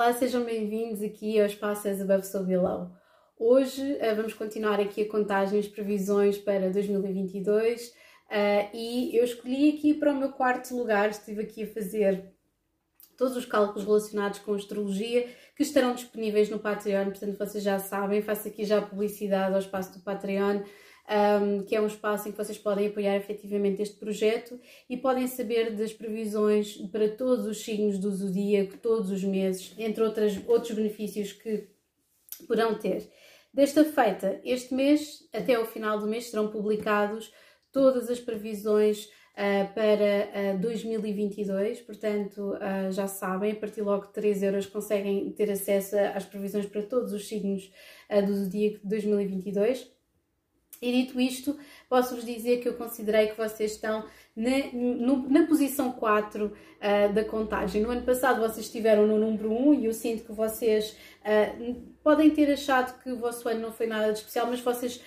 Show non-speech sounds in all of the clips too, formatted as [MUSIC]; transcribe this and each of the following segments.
Olá, sejam bem-vindos aqui ao Espaço Above So Below. Hoje uh, vamos continuar aqui a contagem as previsões para 2022 uh, e eu escolhi aqui para o meu quarto lugar, estive aqui a fazer todos os cálculos relacionados com astrologia que estarão disponíveis no Patreon, portanto vocês já sabem, faço aqui já publicidade ao espaço do Patreon um, que é um espaço em que vocês podem apoiar efetivamente este projeto e podem saber das previsões para todos os signos do zodíaco, todos os meses, entre outras, outros benefícios que poderão ter. Desta feita, este mês, até o final do mês, serão publicados todas as previsões uh, para uh, 2022, portanto, uh, já sabem, a partir logo de 3 euros conseguem ter acesso às previsões para todos os signos do zodíaco de 2022. E dito isto, posso-vos dizer que eu considerei que vocês estão na, no, na posição 4 uh, ah, da contagem. No ano passado vocês estiveram no número 1 e eu sinto que vocês uh, podem ter achado que o vosso ano não foi nada de especial, mas vocês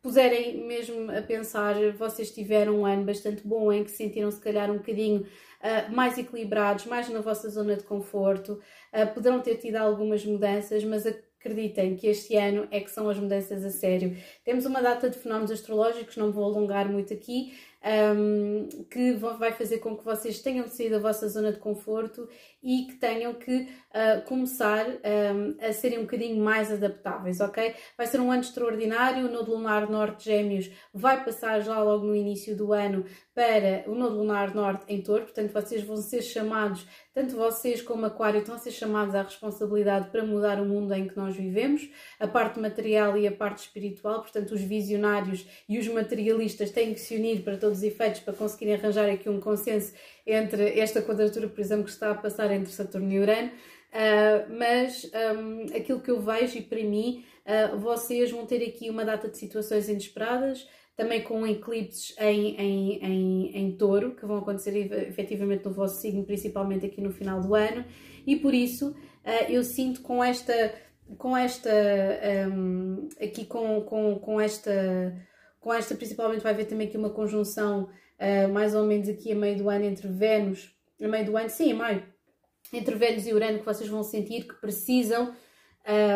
puserem mesmo a pensar, vocês tiveram um ano bastante bom em que sentiram se calhar um bocadinho uh, mais equilibrados, mais na vossa zona de conforto, uh, poderão ter tido algumas mudanças, mas a acreditem que este ano é que são as mudanças a sério. Temos uma data de fenómenos astrológicos, não vou alongar muito aqui, um, que vai fazer com que vocês tenham de sair da vossa zona de conforto e que tenham que uh, começar um, a serem um bocadinho mais adaptáveis, ok? Vai ser um ano extraordinário, o Nodo Lunar Norte Gêmeos vai passar já logo no início do ano para o Nodo Lunar Norte em Touro, portanto vocês vão ser chamados, tanto vocês como Aquário, estão a ser chamados à responsabilidade para mudar o mundo em que nós vivemos, a parte material e a parte espiritual, portanto os visionários e os materialistas têm que se unir para todos os efeitos para conseguirem arranjar aqui um consenso entre esta quadratura, por exemplo, que está a passar entre Saturno e Urano. Uh, mas um, aquilo que eu vejo e para mim, uh, vocês vão ter aqui uma data de situações inesperadas, também com eclipses em, em, em, em touro, que vão acontecer efetivamente no vosso signo, principalmente aqui no final do ano, e por isso uh, eu sinto com esta, com esta, um, aqui com, com, com esta, com esta principalmente vai haver também aqui uma conjunção uh, mais ou menos aqui a meio do ano entre Vênus, a meio do ano, sim, a entre Vênus e Urano, que vocês vão sentir que precisam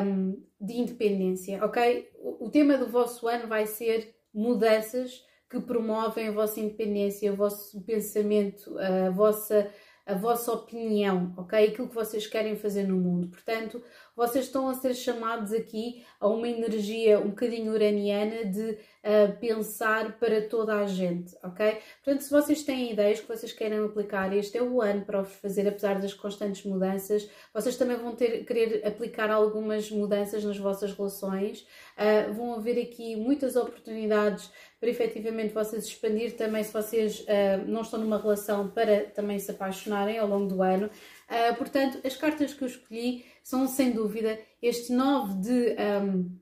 um, de independência, ok? O, o tema do vosso ano vai ser mudanças que promovem a vossa independência, o vosso pensamento, a vossa, a vossa opinião, ok? Aquilo que vocês querem fazer no mundo. Portanto, vocês estão a ser chamados aqui a uma energia um bocadinho uraniana de uh, pensar para toda a gente, ok? Portanto, se vocês têm ideias que vocês querem aplicar, este é o ano para os fazer, apesar das constantes mudanças, vocês também vão ter, querer aplicar algumas mudanças nas vossas relações, uh, vão haver aqui muitas oportunidades para efetivamente vocês expandir também se vocês uh, não estão numa relação para também se apaixonarem ao longo do ano. Uh, portanto, as cartas que eu escolhi são sem dúvida este 9 de um,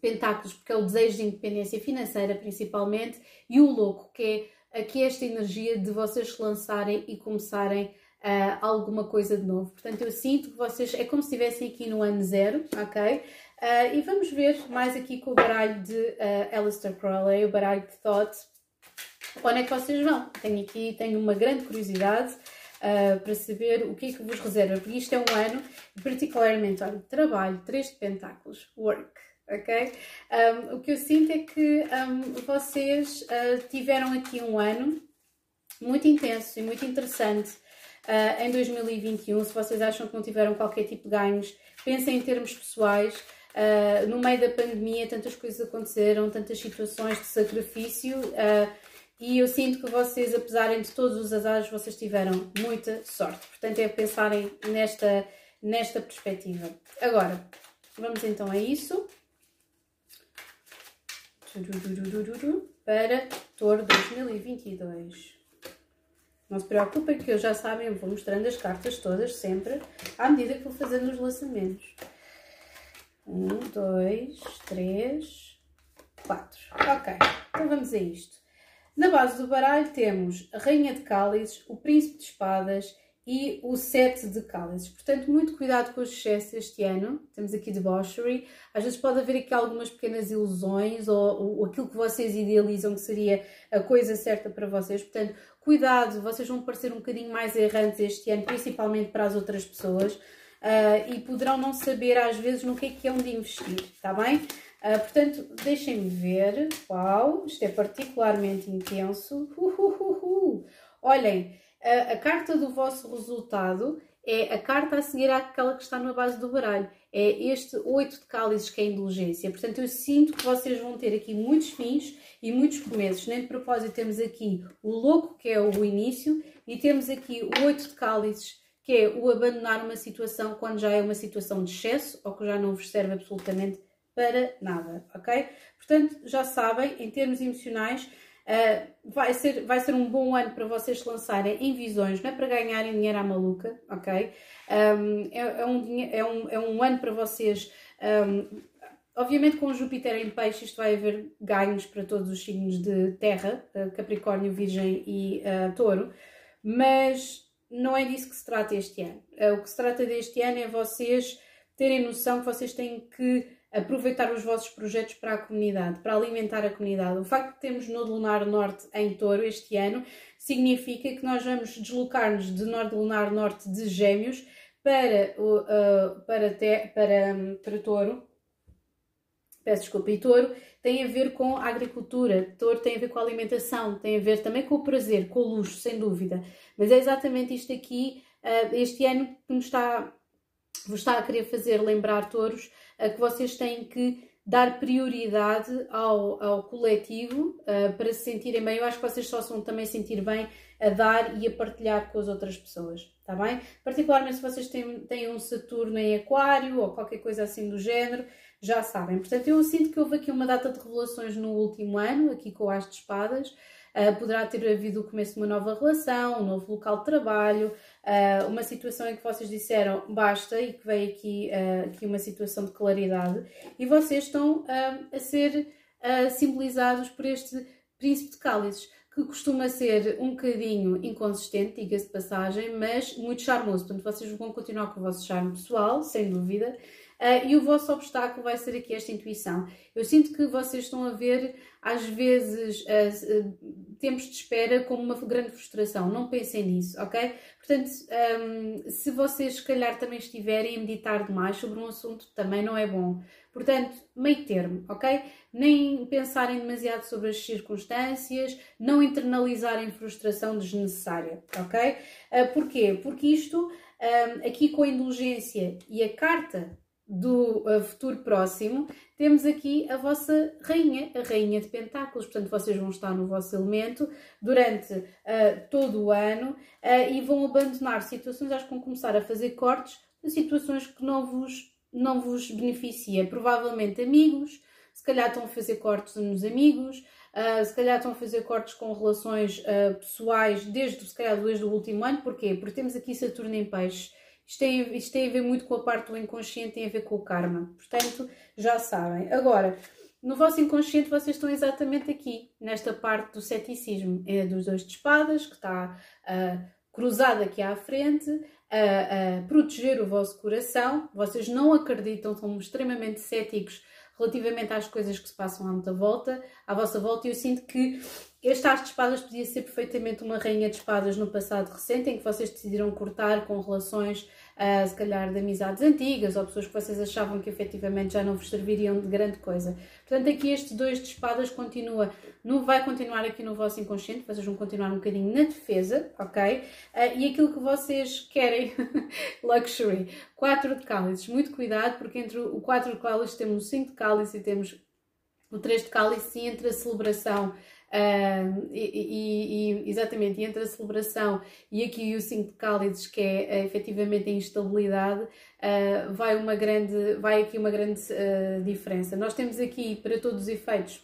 pentáculos, porque é o desejo de independência financeira principalmente, e o louco, que é aqui esta energia de vocês se lançarem e começarem uh, alguma coisa de novo. Portanto, eu sinto que vocês, é como se estivessem aqui no ano zero, ok? Uh, e vamos ver mais aqui com o baralho de uh, Alistair Crowley, o baralho de Thought, onde é que vocês vão. Tenho aqui, tenho uma grande curiosidade uh, para saber o que é que vos reserva, porque isto é um ano, particularmente, olha, trabalho, três de pentáculos, work, ok? Um, o que eu sinto é que um, vocês uh, tiveram aqui um ano muito intenso e muito interessante uh, em 2021. Se vocês acham que não tiveram qualquer tipo de ganhos, pensem em termos pessoais. Uh, no meio da pandemia, tantas coisas aconteceram, tantas situações de sacrifício. Uh, e eu sinto que vocês, apesar de todos os azares, vocês tiveram muita sorte. Portanto, é pensarem nesta, nesta perspectiva. Agora, vamos então a isso. Para Touro 2022. Não se preocupem que eu já sabem, vou mostrando as cartas todas sempre, à medida que vou fazendo os lançamentos. Um, dois, três, quatro. Ok, então vamos a isto. Na base do baralho temos a Rainha de Cálices, o Príncipe de Espadas e o Sete de Cálices. Portanto, muito cuidado com os excessos este ano. Temos aqui debauchery. Às vezes pode haver aqui algumas pequenas ilusões ou, ou aquilo que vocês idealizam que seria a coisa certa para vocês. Portanto, cuidado, vocês vão parecer um bocadinho mais errantes este ano, principalmente para as outras pessoas. uh, e poderão não saber às vezes no que é que é onde investir, está bem? Uh, portanto, deixem-me ver. Uau, isto é particularmente intenso. Uhuhuhu. Olhem, a, a carta do vosso resultado é a carta a seguir àquela que está na base do baralho. É este oito de cálices que é a indulgência. Portanto, eu sinto que vocês vão ter aqui muitos fins e muitos começos. Nem de propósito, temos aqui o louco, que é o início, e temos aqui o oito de cálices, que é o abandonar uma situação quando já é uma situação de excesso ou que já não vos serve absolutamente para nada, ok? Portanto, já sabem, em termos emocionais, Uh, vai, ser, vai ser um bom ano para vocês se lançarem em visões, não é para ganharem dinheiro à maluca, ok? Um, é, é, um, é, um, é um ano para vocês. Um, obviamente, com Júpiter em peixe, isto vai haver ganhos para todos os signos de terra, uh, Capricórnio, Virgem e uh, Touro, mas não é disso que se trata este ano. o que se trata deste ano é vocês terem noção que vocês têm que aproveitar os vossos projetos para a comunidade, para alimentar a comunidade. O facto de termos Nodo Lunar Norte em Touro este ano significa que nós vamos deslocar-nos de Nodo Lunar Norte de Gêmeos para, uh, para, te, para, para Touro. Peço desculpa, e Touro tem a ver com a agricultura, Touro tem a ver com a alimentação, tem a ver também com o prazer, com o luxo, sem dúvida. Mas é exatamente isto aqui, uh, este ano, que nos está, vos está a querer fazer lembrar touros a que vocês têm que dar prioridade ao, ao coletivo uh, para se sentirem bem. Eu acho que vocês só se vão também sentir bem a dar e a partilhar com as outras pessoas, está bem? Particularmente se vocês têm, têm um Saturno em Aquário ou qualquer coisa assim do género, já sabem. Portanto, eu sinto que houve aqui uma data de revelações no último ano, aqui com o As de Espadas. Uh, poderá ter havido o começo de uma nova relação, um novo local de trabalho, uh, uma situação em que vocês disseram basta e que veio aqui, uh, aqui uma situação de claridade e vocês estão a ser simbolizados por este príncipe de cálices que costuma ser um bocadinho inconsistente, diga-se de passagem, mas muito charmoso. Portanto, vocês vão continuar com o vosso charme pessoal, sem dúvida, Uh, e o vosso obstáculo vai ser aqui esta intuição. Eu sinto que vocês estão a ver, às vezes, uh, uh, tempos de espera como uma grande frustração. Não pensem nisso, ok? Portanto, um, se vocês, se calhar, também estiverem a meditar demais sobre um assunto, também não é bom. Portanto, meio termo, ok? Nem pensarem demasiado sobre as circunstâncias, não internalizarem frustração desnecessária, ok? porquê? Porque isto, um, aqui com a indulgência e a carta do futuro próximo, temos aqui a vossa rainha, a rainha de pentáculos. Portanto, vocês vão estar no vosso elemento durante uh, todo o ano uh, e vão abandonar situações, acho que vão começar a fazer cortes de situações que não vos, não vos beneficia. Provavelmente amigos, se calhar estão a fazer cortes nos amigos, Uh, se calhar estão a fazer cortes com relações pessoais desde, se calhar, desde o último ano. Porquê? Porque temos aqui Saturno em peixe isto tem, isto tem a ver muito com a parte do inconsciente, tem a ver com o karma. Portanto, já sabem. Agora, no vosso inconsciente vocês estão exatamente aqui, nesta parte do ceticismo, é dos dois de espadas, que está uh, cruzado aqui à frente, a, a proteger o vosso coração. Vocês não acreditam, são extremamente céticos relativamente às coisas que se passam à vossa volta, à vossa volta, e eu sinto que este As de Espadas podia ser perfeitamente uma Rainha de Espadas no passado recente, em que vocês decidiram cortar com relações uh, se calhar de amizades antigas ou pessoas que vocês achavam que efetivamente já não vos serviriam de grande coisa. Portanto, aqui estes dois de espadas continua, não vai continuar aqui no vosso inconsciente, vocês vão continuar um bocadinho na defesa, ok? Uh, e aquilo que vocês querem, [LAUGHS] luxury, 4 de cálices, muito cuidado, porque entre o 4 de cálices temos o 5 de cálice e temos o 3 de cálice, e entre a celebração Uh, e, e, e, exatamente, entre a celebração e aqui o 5 de cálices, que é uh, efetivamente a instabilidade, uh, vai, uma grande, vai aqui uma grande uh, diferença. Nós temos aqui, para todos os efeitos,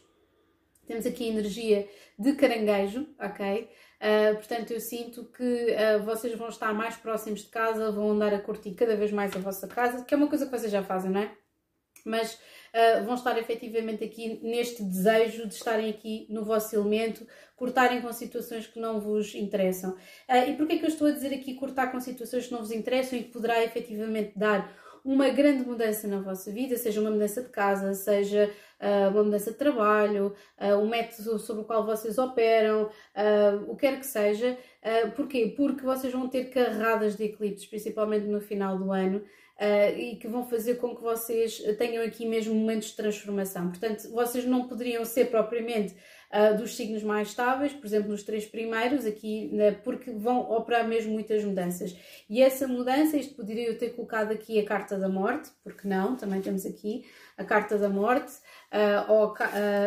temos aqui energia de caranguejo, ok? Uh, portanto, eu sinto que vocês vão estar mais próximos de casa, vão andar a curtir cada vez mais a vossa casa, que é uma coisa que vocês já fazem, não é? Mas uh, vão estar efetivamente aqui neste desejo de estarem aqui no vosso elemento, cortarem com situações que não vos interessam. Uh, e porquê é que eu estou a dizer aqui cortar com situações que não vos interessam e que poderá efetivamente dar uma grande mudança na vossa vida, seja uma mudança de casa, seja uh, uma mudança de trabalho, uh, um método sobre o qual vocês operam, uh, o que quer que seja. porquê? Porque vocês vão ter carradas de eclipses, principalmente no final do ano. Uh, e que vão fazer com que vocês tenham aqui mesmo momentos de transformação. Portanto, vocês não poderiam ser propriamente uh, dos signos mais estáveis, por exemplo, nos três primeiros, aqui, né, porque vão operar mesmo muitas mudanças. E essa mudança, isto poderia eu ter colocado aqui a carta da morte, porque não, também temos aqui a carta da morte, uh, ou,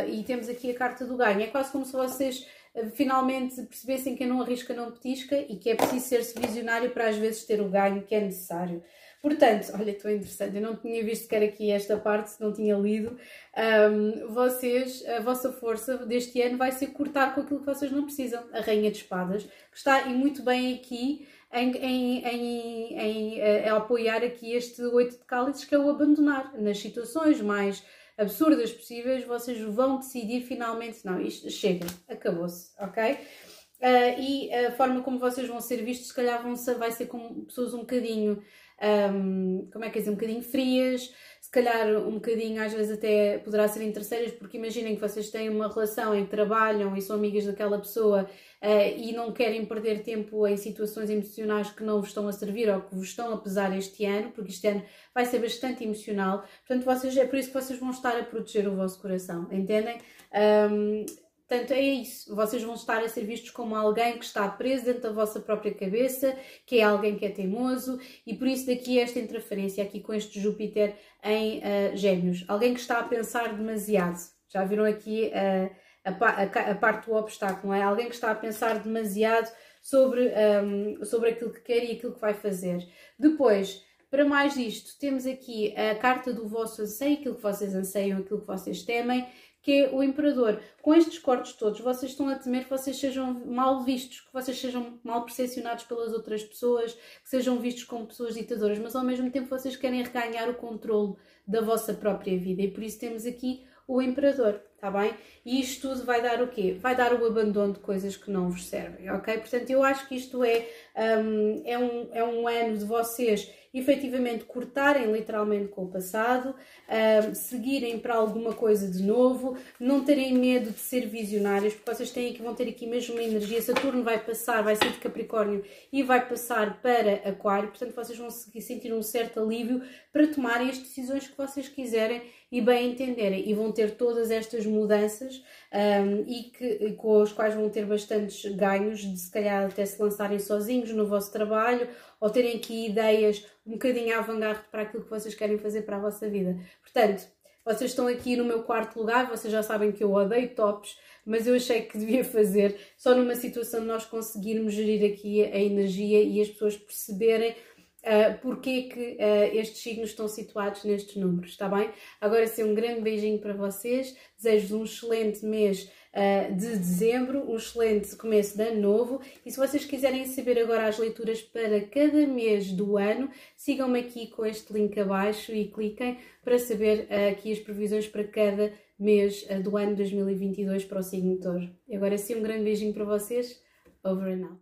e temos aqui a carta do ganho. É quase como se vocês finalmente percebessem que não arrisca, não petisca e que é preciso ser-se visionário para às vezes ter o ganho que é necessário. Portanto, olha, estou interessante, eu não tinha visto sequer aqui esta parte, não tinha lido. Um, vocês, a vossa força deste ano vai ser cortar com aquilo que vocês não precisam. A Rainha de Espadas, que está e muito bem aqui em, em, em, em, a, a apoiar aqui este oito de cálices, que é o abandonar nas situações mais absurdas possíveis, vocês vão decidir finalmente, não, isto chega, acabou-se, ok? Uh, e a forma como vocês vão ser vistos, se calhar vão ser, vai ser como pessoas um bocadinho um, como é que é dizer, um bocadinho frias, se calhar um bocadinho, às vezes até poderá ser interesseiras, porque imaginem que vocês têm uma relação em que trabalham e são amigas daquela pessoa uh, e não querem perder tempo em situações emocionais que não vos estão a servir ou que vos estão a pesar este ano, porque este ano vai ser bastante emocional. Portanto, vocês, é por isso que vocês vão estar a proteger o vosso coração, entendem? Um, Portanto, é isso. Vocês vão estar a ser vistos como alguém que está preso dentro da vossa própria cabeça, que é alguém que é teimoso, e por isso daqui esta interferência aqui com este Júpiter em uh, Gêmeos. Alguém que está a pensar demasiado. Já viram aqui uh, a, a, a, parte do obstáculo, é? Alguém que está a pensar demasiado sobre, um, sobre aquilo que quer e aquilo que vai fazer. Depois, para mais disto, temos aqui a carta do vosso anseio, aquilo que vocês anseiam, aquilo que vocês temem que é o imperador. Com estes cortes todos, vocês estão a temer que vocês sejam mal vistos, que vocês sejam mal percepcionados pelas outras pessoas, que sejam vistos como pessoas ditadoras, mas ao mesmo tempo vocês querem reganhar o controle da vossa própria vida e por isso temos aqui o imperador, tá bem? E isto tudo vai dar o quê? Vai dar o abandono de coisas que não vos servem, ok? Portanto, eu acho que isto é, um, é, um, é um ano de vocês efetivamente cortarem literalmente com o passado, uh, seguirem para alguma coisa de novo, não terem medo de ser visionários, porque vocês têm aqui, vão ter aqui mesmo uma energia. Saturno vai passar, vai ser de Capricórnio e vai passar para Aquário, portanto vocês vão sentir um certo alívio para tomarem as decisões que vocês quiserem e bem entenderem, e vão ter todas estas mudanças um, e, que, e com as quais vão ter bastantes ganhos de se calhar até se lançarem sozinhos no vosso trabalho ou terem aqui ideias um bocadinho avant-garde para aquilo que vocês querem fazer para a vossa vida. Portanto, vocês estão aqui no meu quarto lugar, vocês já sabem que eu odeio tops, mas eu achei que devia fazer só numa situação de nós conseguirmos gerir aqui a energia e as pessoas perceberem uh, porque que uh, estes signos estão situados nestes números, está bem? Agora sim, um grande beijinho para vocês, desejo-vos um excelente mês uh, de dezembro, um excelente começo de ano novo e se vocês quiserem saber agora as leituras para cada mês do ano, sigam-me aqui com este link abaixo e cliquem para saber aqui as previsões para cada mês do ano 2022 para o signo touro. Agora sim, um grande beijinho para vocês. Over and out.